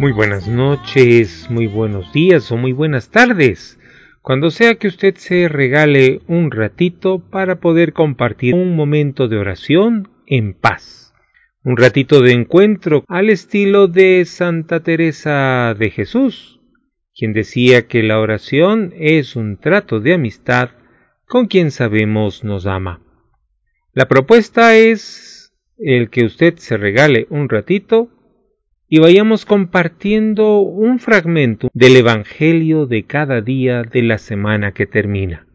Muy buenas noches, muy buenos días o muy buenas tardes. Cuando sea que usted se regale un ratito para poder compartir un momento de oración en paz. Un ratito de encuentro al estilo de Santa Teresa de Jesús, quien decía que la oración es un trato de amistad con quien sabemos nos ama. La propuesta es el que usted se regale un ratito y vayamos compartiendo un fragmento del Evangelio de cada día de la semana que termina.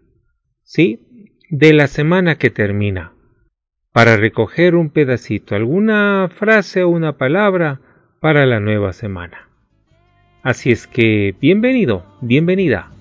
Sí, de la semana que termina. Para recoger un pedacito, alguna frase o una palabra para la nueva semana. Así es que, bienvenido, bienvenida.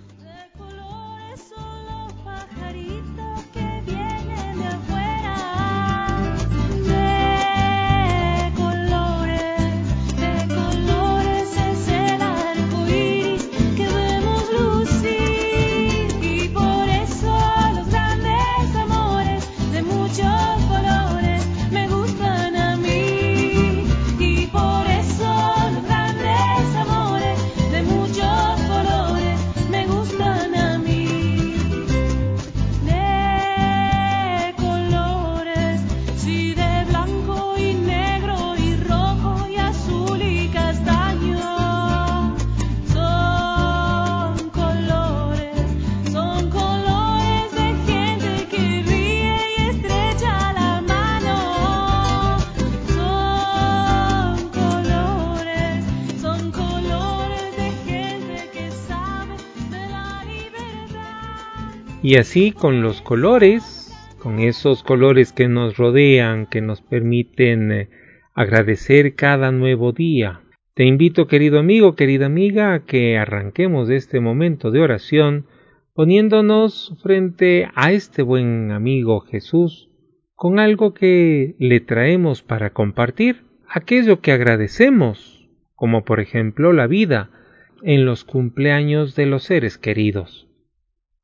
Y así con los colores, con esos colores que nos rodean, que nos permiten eh, agradecer cada nuevo día. Te invito, querido amigo, querida amiga, a que arranquemos este momento de oración poniéndonos frente a este buen amigo Jesús con algo que le traemos para compartir, aquello que agradecemos, como por ejemplo la vida en los cumpleaños de los seres queridos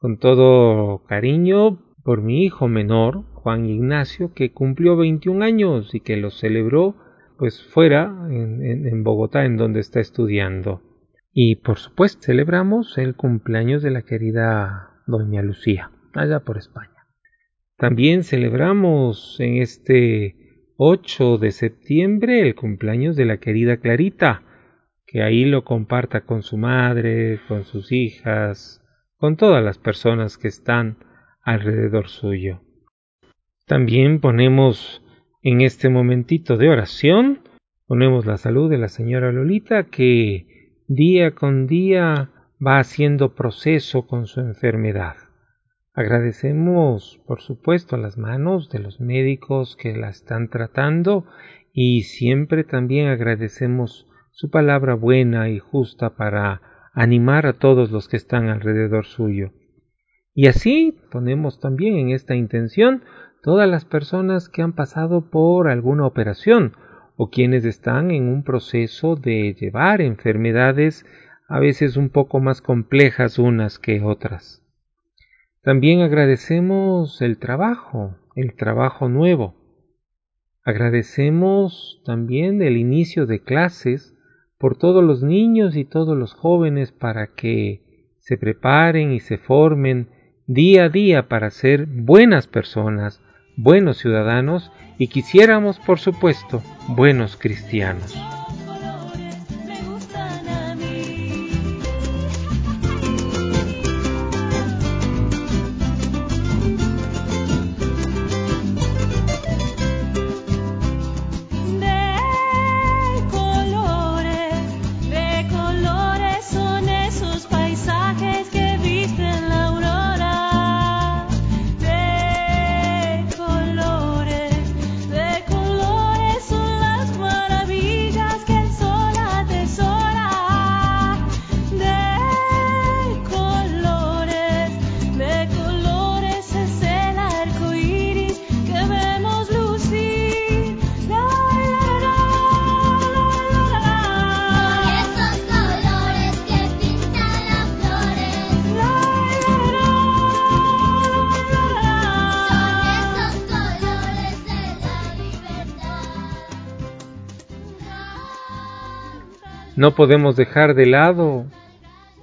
con todo cariño por mi hijo menor, Juan Ignacio, que cumplió 21 años y que lo celebró pues fuera en, Bogotá, en donde está estudiando. Y por supuesto celebramos el cumpleaños de la querida doña Lucía, allá por España. También celebramos en este 8 de septiembre el cumpleaños de la querida Clarita, que ahí lo comparta con su madre, con sus hijas, con todas las personas que están alrededor suyo. También ponemos en este momentito de oración, ponemos la salud de la señora Lolita que día con día va haciendo proceso con su enfermedad. Agradecemos, por supuesto, las manos de los médicos que la están tratando y siempre también agradecemos su palabra buena y justa para animar a todos los que están alrededor suyo. Y así ponemos también en esta intención todas las personas que han pasado por alguna operación o quienes están en un proceso de llevar enfermedades a veces un poco más complejas unas que otras. También agradecemos el trabajo, el trabajo nuevo. Agradecemos también el inicio de clases por todos los niños y todos los jóvenes para que se preparen y se formen día a día para ser buenas personas, buenos ciudadanos y quisiéramos, por supuesto, buenos cristianos. No podemos dejar de lado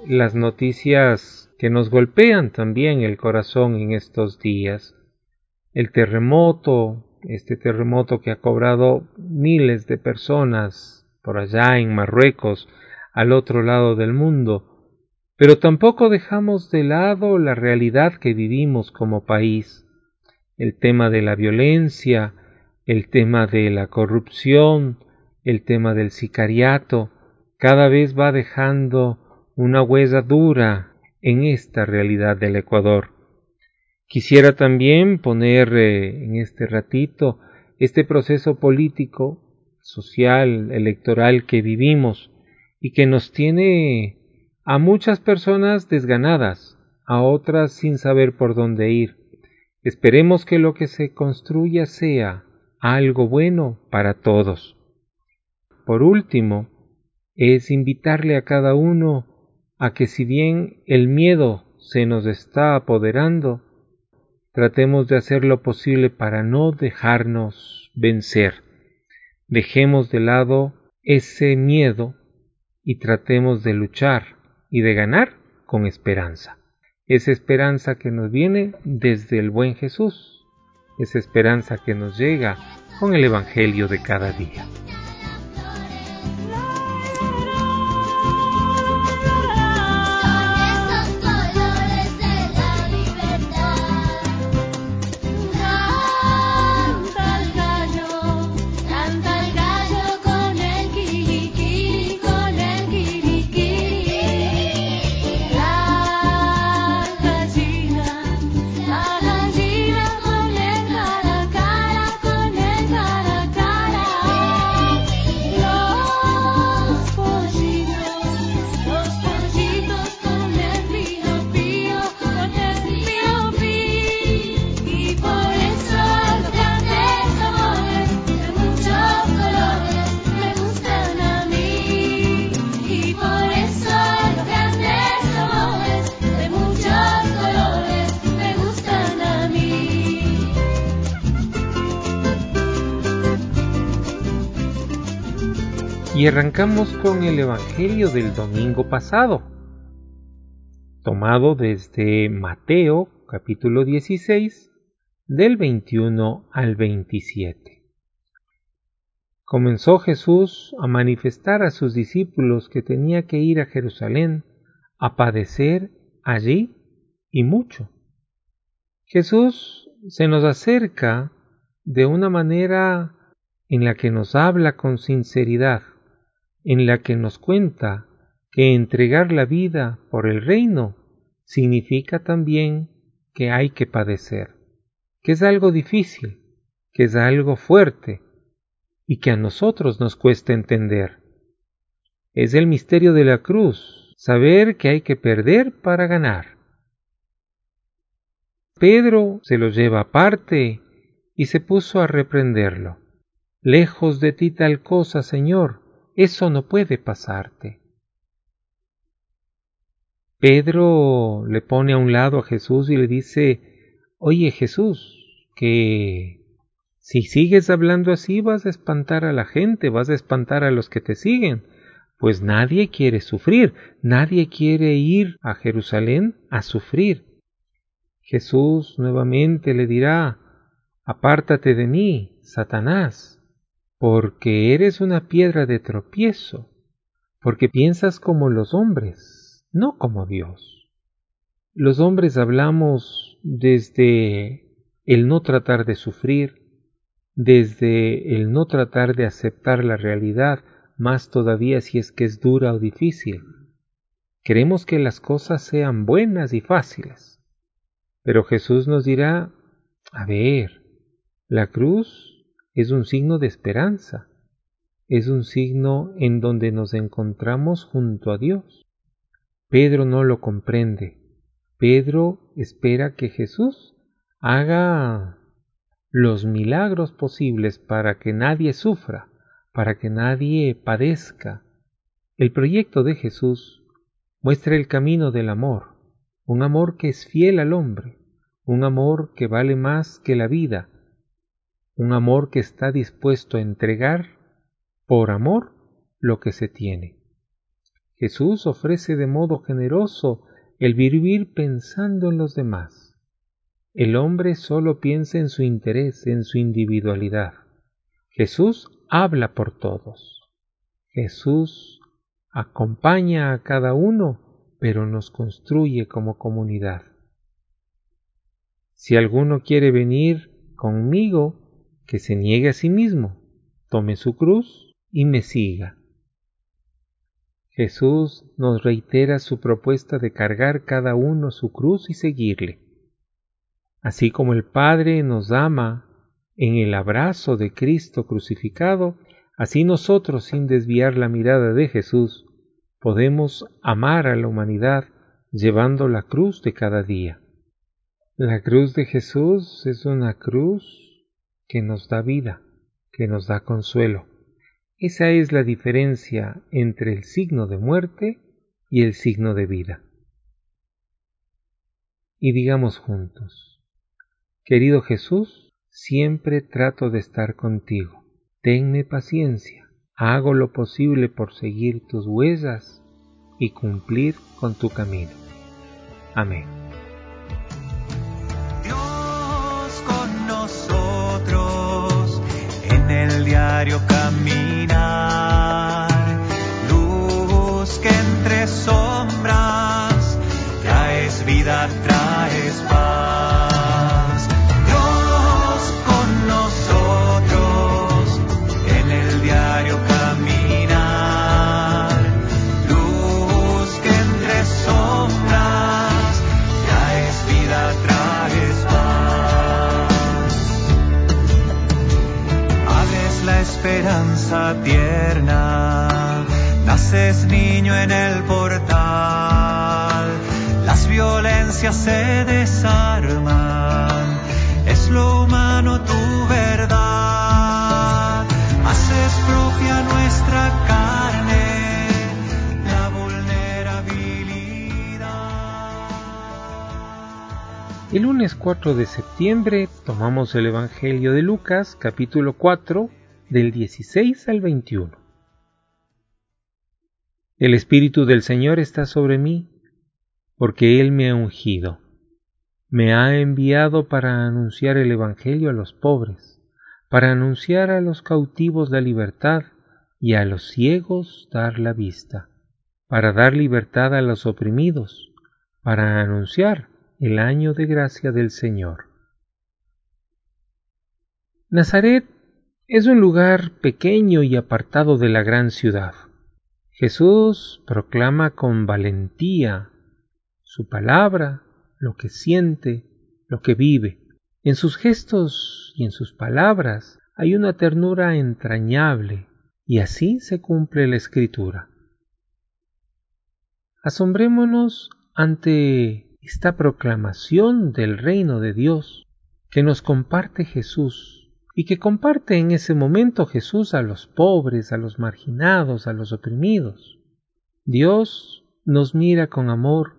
las noticias que nos golpean también el corazón en estos días. El terremoto, este terremoto que ha cobrado miles de personas por allá en Marruecos, al otro lado del mundo, pero tampoco dejamos de lado la realidad que vivimos como país, el tema de la violencia, el tema de la corrupción, el tema del sicariato, cada vez va dejando una huella dura en esta realidad del Ecuador. Quisiera también poner eh, en este ratito este proceso político, social, electoral que vivimos y que nos tiene a muchas personas desganadas, a otras sin saber por dónde ir. Esperemos que lo que se construya sea algo bueno para todos. Por último, es invitarle a cada uno a que si bien el miedo se nos está apoderando, tratemos de hacer lo posible para no dejarnos vencer. Dejemos de lado ese miedo y tratemos de luchar y de ganar con esperanza. Esa esperanza que nos viene desde el buen Jesús, esa esperanza que nos llega con el Evangelio de cada día. Y arrancamos con el Evangelio del domingo pasado, tomado desde Mateo capítulo 16, del 21 al 27. Comenzó Jesús a manifestar a sus discípulos que tenía que ir a Jerusalén a padecer allí y mucho. Jesús se nos acerca de una manera en la que nos habla con sinceridad en la que nos cuenta que entregar la vida por el reino significa también que hay que padecer, que es algo difícil, que es algo fuerte y que a nosotros nos cuesta entender. Es el misterio de la cruz, saber que hay que perder para ganar. Pedro se lo lleva aparte y se puso a reprenderlo. Lejos de ti tal cosa, Señor, eso no puede pasarte. Pedro le pone a un lado a Jesús y le dice, oye Jesús, que si sigues hablando así vas a espantar a la gente, vas a espantar a los que te siguen, pues nadie quiere sufrir, nadie quiere ir a Jerusalén a sufrir. Jesús nuevamente le dirá, apártate de mí, Satanás, porque eres una piedra de tropiezo, porque piensas como los hombres, no como Dios. Los hombres hablamos desde el no tratar de sufrir, desde el no tratar de aceptar la realidad, más todavía si es que es dura o difícil. Queremos que las cosas sean buenas y fáciles. Pero Jesús nos dirá, a ver, la cruz es un signo de esperanza, es un signo en donde nos encontramos junto a Dios. Pedro no lo comprende. Pedro espera que Jesús haga los milagros posibles para que nadie sufra, para que nadie padezca. El proyecto de Jesús muestra el camino del amor, un amor que es fiel al hombre, un amor que vale más que la vida, un amor que está dispuesto a entregar por amor lo que se tiene. Jesús ofrece de modo generoso el vivir pensando en los demás. El hombre solo piensa en su interés, en su individualidad. Jesús habla por todos. Jesús acompaña a cada uno, pero nos construye como comunidad. Si alguno quiere venir conmigo, que se niegue a sí mismo, tome su cruz y me siga. Jesús nos reitera su propuesta de cargar cada uno su cruz y seguirle. Así como el Padre nos ama en el abrazo de Cristo crucificado, así nosotros, sin desviar la mirada de Jesús, podemos amar a la humanidad llevando la cruz de cada día. La cruz de Jesús es una cruz que nos da vida, que nos da consuelo. Esa es la diferencia entre el signo de muerte y el signo de vida. Y digamos juntos, querido Jesús, siempre trato de estar contigo. Tenme paciencia, hago lo posible por seguir tus huellas y cumplir con tu camino. Amén. Dios con nosotros en el diario tierna, naces niño en el portal, las violencias se desarman, es lo humano tu verdad, haces propia nuestra carne, la vulnerabilidad. El lunes 4 de septiembre tomamos el Evangelio de Lucas capítulo 4 del 16 al 21. El Espíritu del Señor está sobre mí, porque Él me ha ungido. Me ha enviado para anunciar el Evangelio a los pobres, para anunciar a los cautivos la libertad y a los ciegos dar la vista, para dar libertad a los oprimidos, para anunciar el año de gracia del Señor. Nazaret es un lugar pequeño y apartado de la gran ciudad. Jesús proclama con valentía su palabra, lo que siente, lo que vive. En sus gestos y en sus palabras hay una ternura entrañable, y así se cumple la escritura. Asombrémonos ante esta proclamación del reino de Dios que nos comparte Jesús y que comparte en ese momento Jesús a los pobres, a los marginados, a los oprimidos. Dios nos mira con amor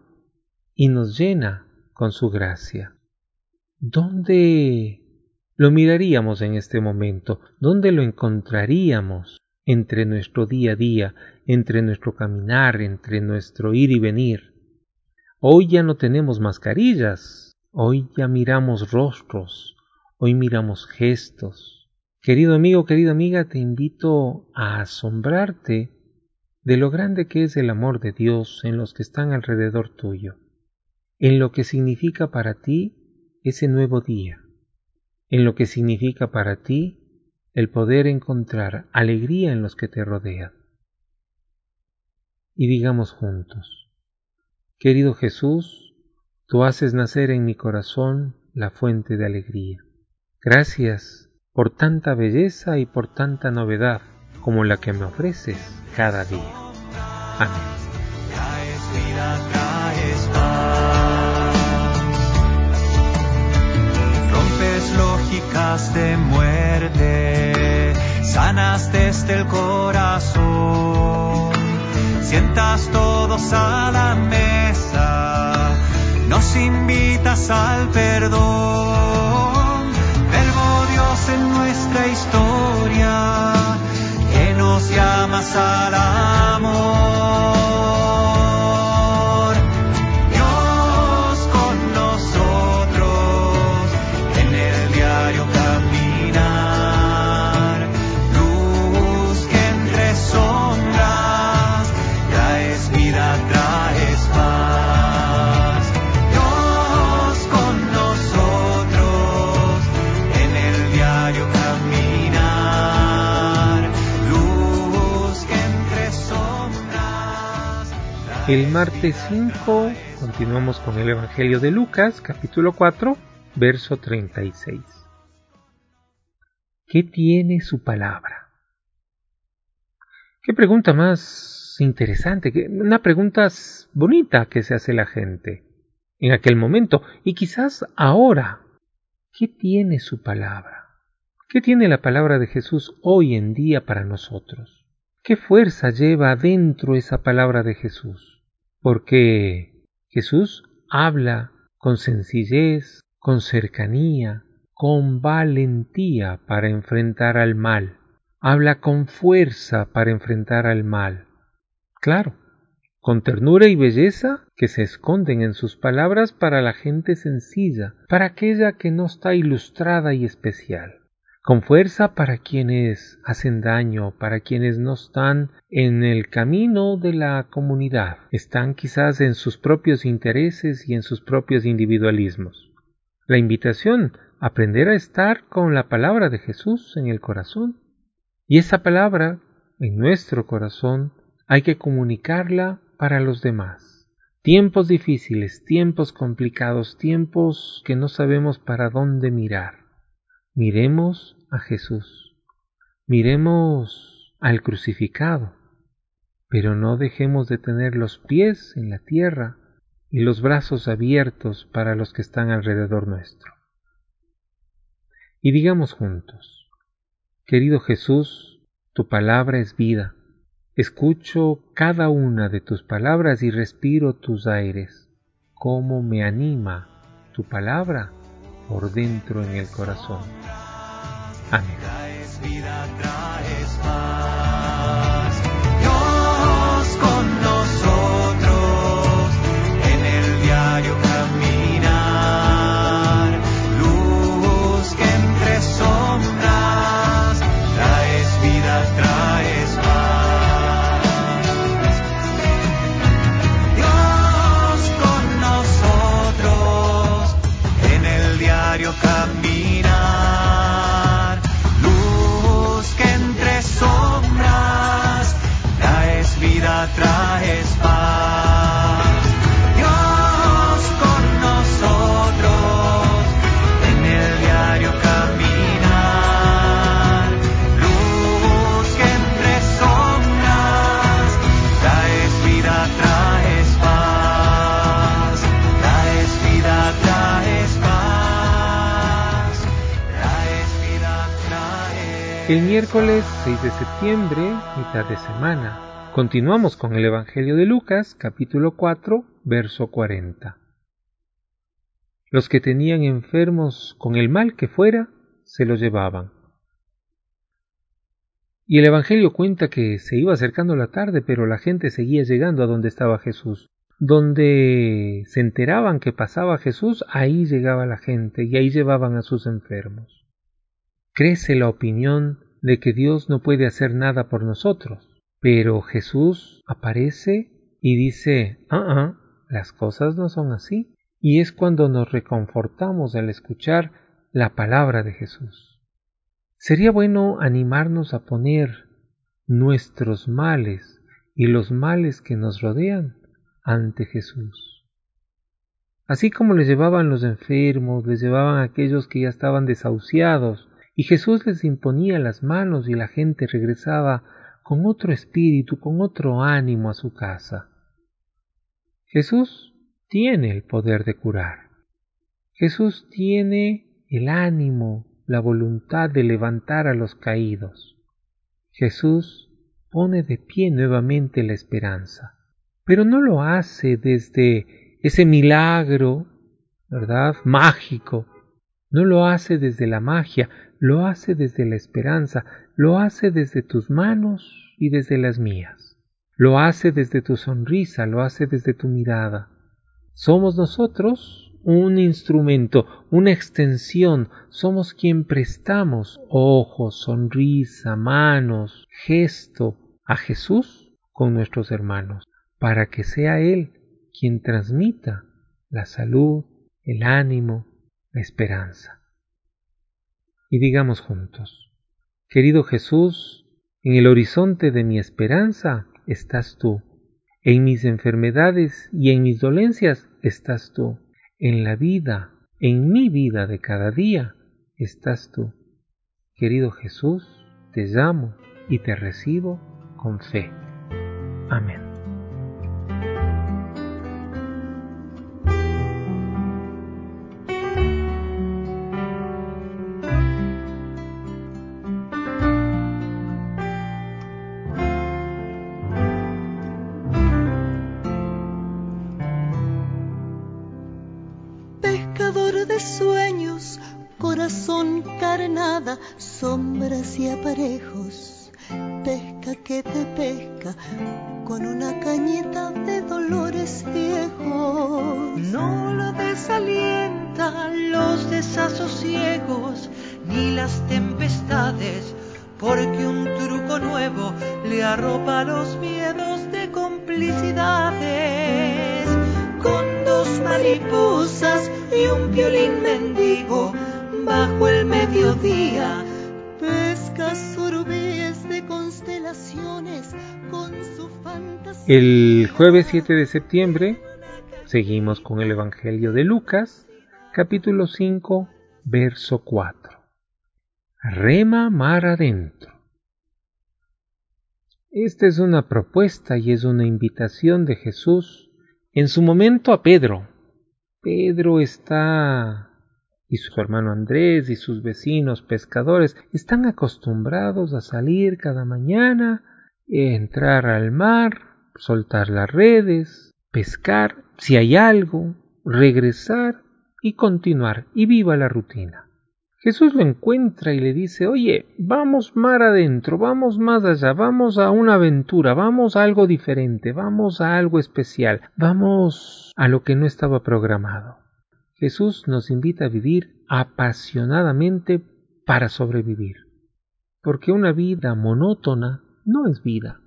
y nos llena con su gracia. ¿Dónde lo miraríamos en este momento? ¿Dónde lo encontraríamos entre nuestro día a día, entre nuestro caminar, entre nuestro ir y venir? Hoy ya no tenemos mascarillas, hoy ya miramos rostros, Hoy miramos gestos. Querido amigo, querida amiga, te invito a asombrarte de lo grande que es el amor de Dios en los que están alrededor tuyo, en lo que significa para ti ese nuevo día, en lo que significa para ti el poder encontrar alegría en los que te rodean. Y digamos juntos, querido Jesús, tú haces nacer en mi corazón la fuente de alegría. Gracias por tanta belleza y por tanta novedad como la que me ofreces cada día. Amén. Lógicas de muerte, sanas desde el corazón, sientas todos a la mesa, nos invitas al perdón nuestra historia que nos llamas al amor. El martes 5 continuamos con el Evangelio de Lucas, capítulo 4, verso 36. ¿Qué tiene su palabra? Qué pregunta más interesante, una pregunta bonita que se hace la gente en aquel momento y quizás ahora. ¿Qué tiene su palabra? ¿Qué tiene la palabra de Jesús hoy en día para nosotros? ¿Qué fuerza lleva adentro esa palabra de Jesús? Porque Jesús habla con sencillez, con cercanía, con valentía para enfrentar al mal. Habla con fuerza para enfrentar al mal. Claro, con ternura y belleza que se esconden en sus palabras para la gente sencilla, para aquella que no está ilustrada y especial. Con fuerza para quienes hacen daño, para quienes no están en el camino de la comunidad, están quizás en sus propios intereses y en sus propios individualismos. La invitación aprender a estar con la palabra de Jesús en el corazón. Y esa palabra, en nuestro corazón, hay que comunicarla para los demás. Tiempos difíciles, tiempos complicados, tiempos que no sabemos para dónde mirar. Miremos a Jesús. Miremos al crucificado. Pero no dejemos de tener los pies en la tierra y los brazos abiertos para los que están alrededor nuestro y digamos juntos, Querido Jesús, tu palabra es vida. Escucho cada una de tus palabras y respiro tus aires. Cómo me anima tu palabra por dentro en el corazón. Amén. El miércoles 6 de septiembre, mitad de semana, continuamos con el Evangelio de Lucas, capítulo 4, verso 40. Los que tenían enfermos con el mal que fuera, se los llevaban. Y el Evangelio cuenta que se iba acercando la tarde, pero la gente seguía llegando a donde estaba Jesús. Donde se enteraban que pasaba Jesús, ahí llegaba la gente y ahí llevaban a sus enfermos crece la opinión de que Dios no puede hacer nada por nosotros. Pero Jesús aparece y dice, ah, ah, las cosas no son así. Y es cuando nos reconfortamos al escuchar la palabra de Jesús. Sería bueno animarnos a poner nuestros males y los males que nos rodean ante Jesús. Así como les llevaban los enfermos, les llevaban aquellos que ya estaban desahuciados, y Jesús les imponía las manos y la gente regresaba con otro espíritu, con otro ánimo a su casa. Jesús tiene el poder de curar. Jesús tiene el ánimo, la voluntad de levantar a los caídos. Jesús pone de pie nuevamente la esperanza, pero no lo hace desde ese milagro, ¿verdad? Mágico. No lo hace desde la magia, lo hace desde la esperanza, lo hace desde tus manos y desde las mías. Lo hace desde tu sonrisa, lo hace desde tu mirada. Somos nosotros un instrumento, una extensión, somos quien prestamos ojos, sonrisa, manos, gesto a Jesús con nuestros hermanos, para que sea Él quien transmita la salud, el ánimo, esperanza y digamos juntos, Querido Jesús, en el horizonte de mi esperanza estás tú, En mis enfermedades y en mis dolencias estás tú. En la vida, en mi vida de cada día, estás tú. Querido Jesús, te llamo y te recibo con fe. Amén. Y un violín mendigo bajo el mediodía de constelaciones con su fantasía. El jueves 7 de septiembre seguimos con el Evangelio de Lucas, capítulo 5, verso 4. Rema mar adentro. Esta es una propuesta y es una invitación de Jesús en su momento a Pedro. Pedro está y su hermano Andrés y sus vecinos pescadores están acostumbrados a salir cada mañana, entrar al mar, soltar las redes, pescar si hay algo, regresar y continuar y viva la rutina. Jesús lo encuentra y le dice, oye, vamos mar adentro, vamos más allá, vamos a una aventura, vamos a algo diferente, vamos a algo especial, vamos a lo que no estaba programado. Jesús nos invita a vivir apasionadamente para sobrevivir, porque una vida monótona no es vida.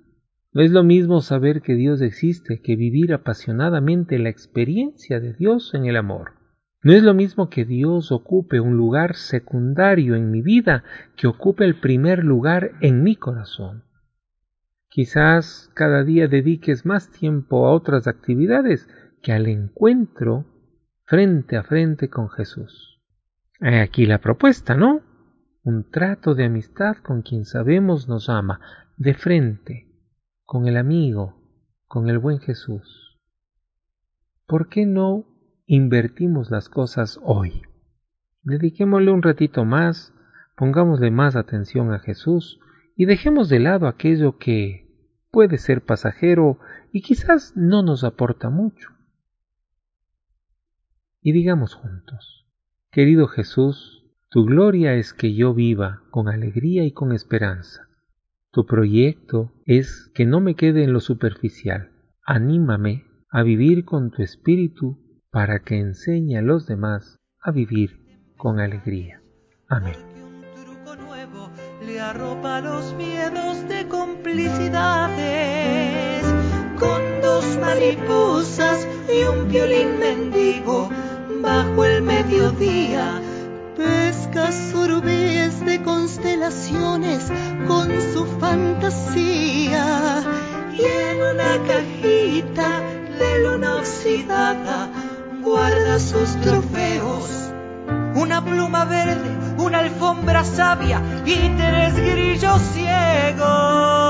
No es lo mismo saber que Dios existe que vivir apasionadamente la experiencia de Dios en el amor. No es lo mismo que Dios ocupe un lugar secundario en mi vida que ocupe el primer lugar en mi corazón. Quizás cada día dediques más tiempo a otras actividades que al encuentro frente a frente con Jesús. Hay aquí la propuesta, ¿no? Un trato de amistad con quien sabemos nos ama, de frente, con el amigo, con el buen Jesús. ¿Por qué no invertimos las cosas hoy? Dediquémosle un ratito más, pongámosle más atención a Jesús y dejemos de lado aquello que puede ser pasajero y quizás no nos aporta mucho y digamos juntos, Querido Jesús, tu gloria es que yo viva con alegría y con esperanza. Tu proyecto es que no me quede en lo superficial. Anímame a vivir con tu espíritu para que enseñe a los demás a vivir con alegría. Amén. le arropa los miedos de complicidades con dos mariposas y un violín mendigo bajo el mediodía. Pesca sorbes de constelaciones con su fantasía. Y en una cajita de luna oxidada guarda sus trofeos. Una pluma verde, una alfombra sabia y tres grillos ciegos.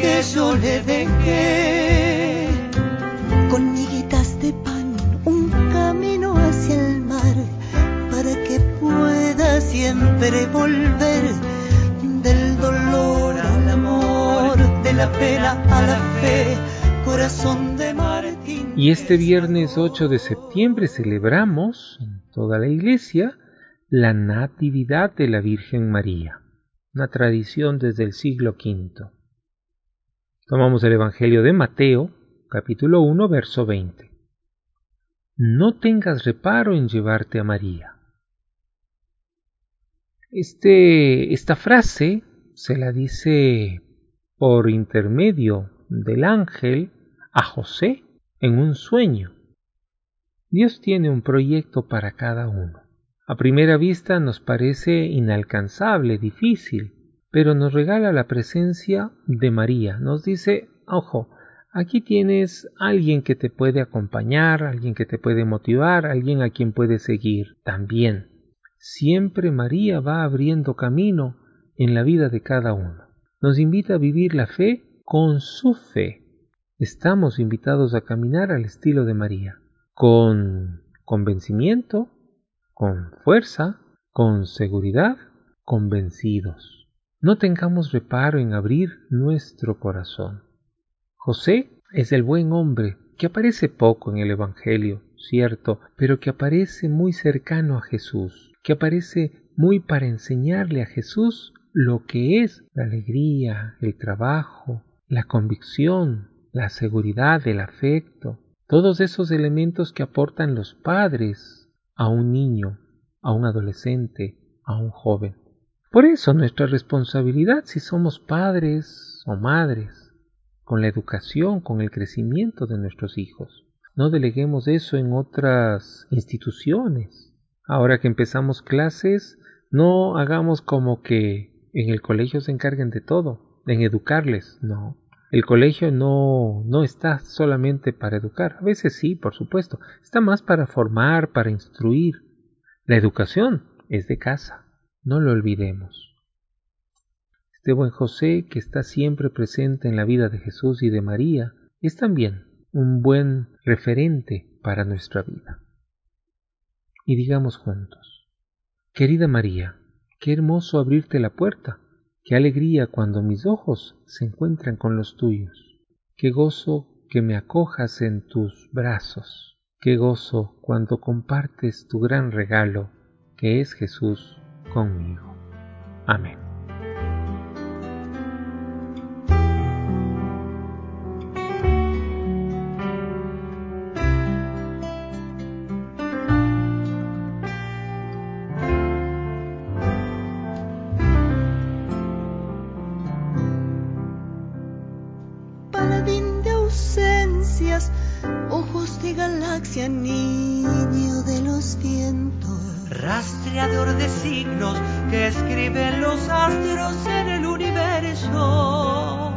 que yo le dejé. Y este viernes 8 de septiembre celebramos en toda la iglesia la Natividad de la Virgen María, una tradición desde el siglo V. Tomamos el Evangelio de Mateo, capítulo 1, verso 20. No tengas reparo en llevarte a María. Este, esta frase se la dice por intermedio del ángel a José en un sueño. Dios tiene un proyecto para cada uno. A primera vista nos parece inalcanzable, difícil, pero nos regala la presencia de María. Nos dice, ojo, aquí tienes alguien que te puede acompañar, alguien que te puede motivar, alguien a quien puedes seguir. También, siempre María va abriendo camino en la vida de cada uno. Nos invita a vivir la fe con su fe. Estamos invitados a caminar al estilo de María, con convencimiento, con fuerza, con seguridad, convencidos. No tengamos reparo en abrir nuestro corazón. José es el buen hombre que aparece poco en el Evangelio, cierto, pero que aparece muy cercano a Jesús, que aparece muy para enseñarle a Jesús lo que es la alegría, el trabajo, la convicción, la seguridad, el afecto, todos esos elementos que aportan los padres a un niño, a un adolescente, a un joven. Por eso nuestra responsabilidad si somos padres o madres, con la educación, con el crecimiento de nuestros hijos. No deleguemos eso en otras instituciones. Ahora que empezamos clases, no hagamos como que en el colegio se encarguen de todo, en educarles. No, el colegio no, no está solamente para educar. A veces sí, por supuesto. Está más para formar, para instruir. La educación es de casa. No lo olvidemos. Este buen José, que está siempre presente en la vida de Jesús y de María, es también un buen referente para nuestra vida. Y digamos juntos, querida María, qué hermoso abrirte la puerta, qué alegría cuando mis ojos se encuentran con los tuyos, qué gozo que me acojas en tus brazos, qué gozo cuando compartes tu gran regalo, que es Jesús conmigo. Amén. De galaxia, niño de los vientos rastreador de signos que escriben los astros en el universo.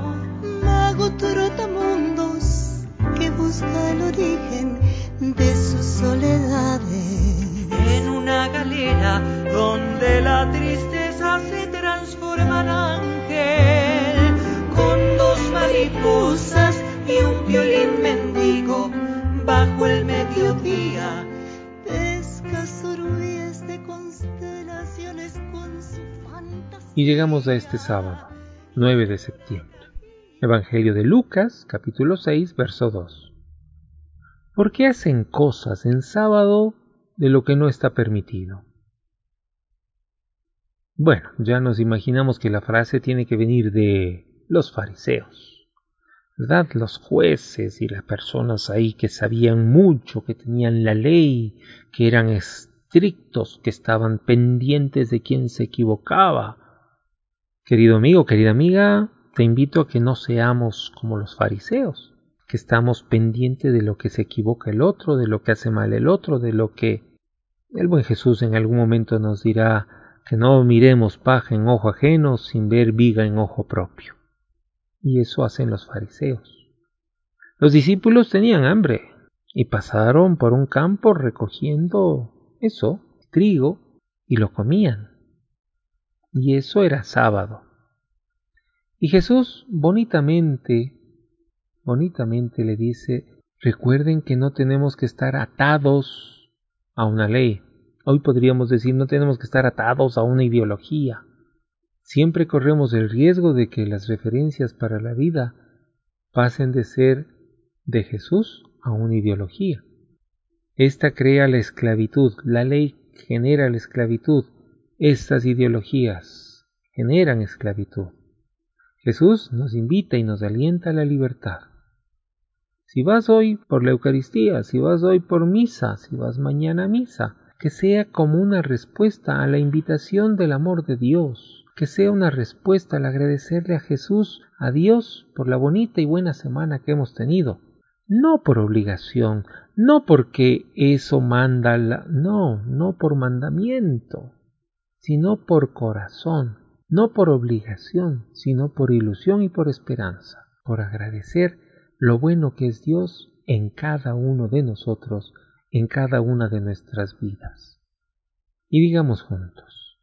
Mago trotamundos que busca el origen de sus soledades. En una galera donde la tristeza se transforma en ángel, con dos mariposas Y llegamos a este sábado, 9 de septiembre. Evangelio de Lucas, capítulo 6, verso 2. ¿Por qué hacen cosas en sábado de lo que no está permitido? Bueno, ya nos imaginamos que la frase tiene que venir de los fariseos, ¿verdad? Los jueces y las personas ahí que sabían mucho, que tenían la ley, que eran estrictos, que estaban pendientes de quien se equivocaba, Querido amigo, querida amiga, te invito a que no seamos como los fariseos, que estamos pendientes de lo que se equivoca el otro, de lo que hace mal el otro, de lo que el buen Jesús en algún momento nos dirá que no miremos paja en ojo ajeno sin ver viga en ojo propio. Y eso hacen los fariseos. Los discípulos tenían hambre y pasaron por un campo recogiendo eso, trigo, y lo comían y eso era sábado. Y Jesús bonitamente, bonitamente le dice, recuerden que no tenemos que estar atados a una ley. Hoy podríamos decir, no tenemos que estar atados a una ideología. Siempre corremos el riesgo de que las referencias para la vida pasen de ser de Jesús a una ideología. Esta crea la esclavitud, la ley genera la esclavitud, estas ideologías generan esclavitud. Jesús nos invita y nos alienta a la libertad. Si vas hoy por la Eucaristía, si vas hoy por misa, si vas mañana a misa, que sea como una respuesta a la invitación del amor de Dios, que sea una respuesta al agradecerle a Jesús, a Dios, por la bonita y buena semana que hemos tenido, no por obligación, no porque eso manda la, no, no por mandamiento, sino por corazón, no por obligación, sino por ilusión y por esperanza, por agradecer lo bueno que es Dios en cada uno de nosotros, en cada una de nuestras vidas. Y digamos juntos,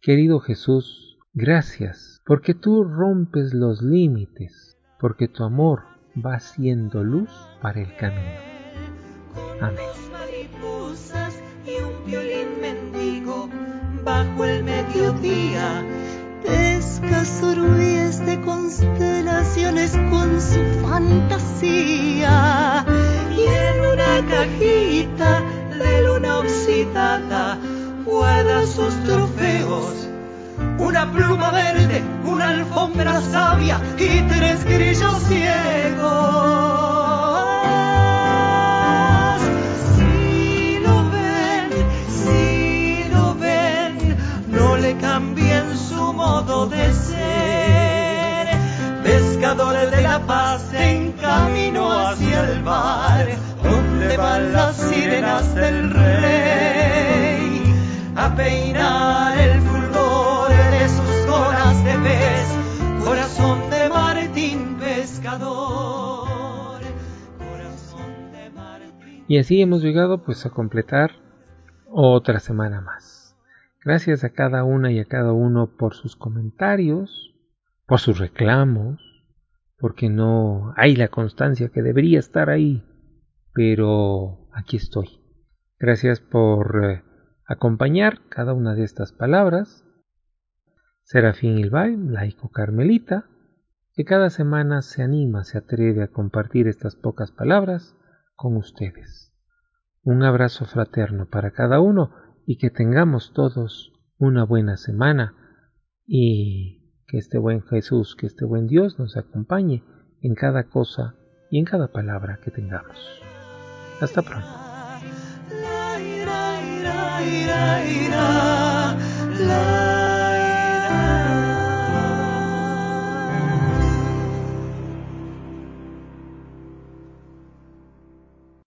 querido Jesús, gracias, porque tú rompes los límites, porque tu amor va siendo luz para el camino. Amén. Bajo el mediodía. Pesca sorbíes de constelaciones con su fantasía. Y en una cajita de luna oxidada guarda sus trofeos. Una pluma verde, una alfombra sabia y tres grillos ciegos. De ser, pescadores de la paz en camino hacia el mar, donde van las sirenas del rey, a peinar el fulgor de sus coras de pez, corazón de Martín pescador, corazón de Martín. Y así hemos llegado pues a completar otra semana más. Gracias a cada una y a cada uno por sus comentarios, por sus reclamos, porque no hay la constancia que debería estar ahí, pero aquí estoy. Gracias por eh, acompañar cada una de estas palabras. Serafín Ilbay, laico carmelita, que cada semana se anima, se atreve a compartir estas pocas palabras con ustedes. Un abrazo fraterno para cada uno y que tengamos todos una buena semana y que este buen Jesús, que este buen Dios nos acompañe en cada cosa y en cada palabra que tengamos. Hasta pronto.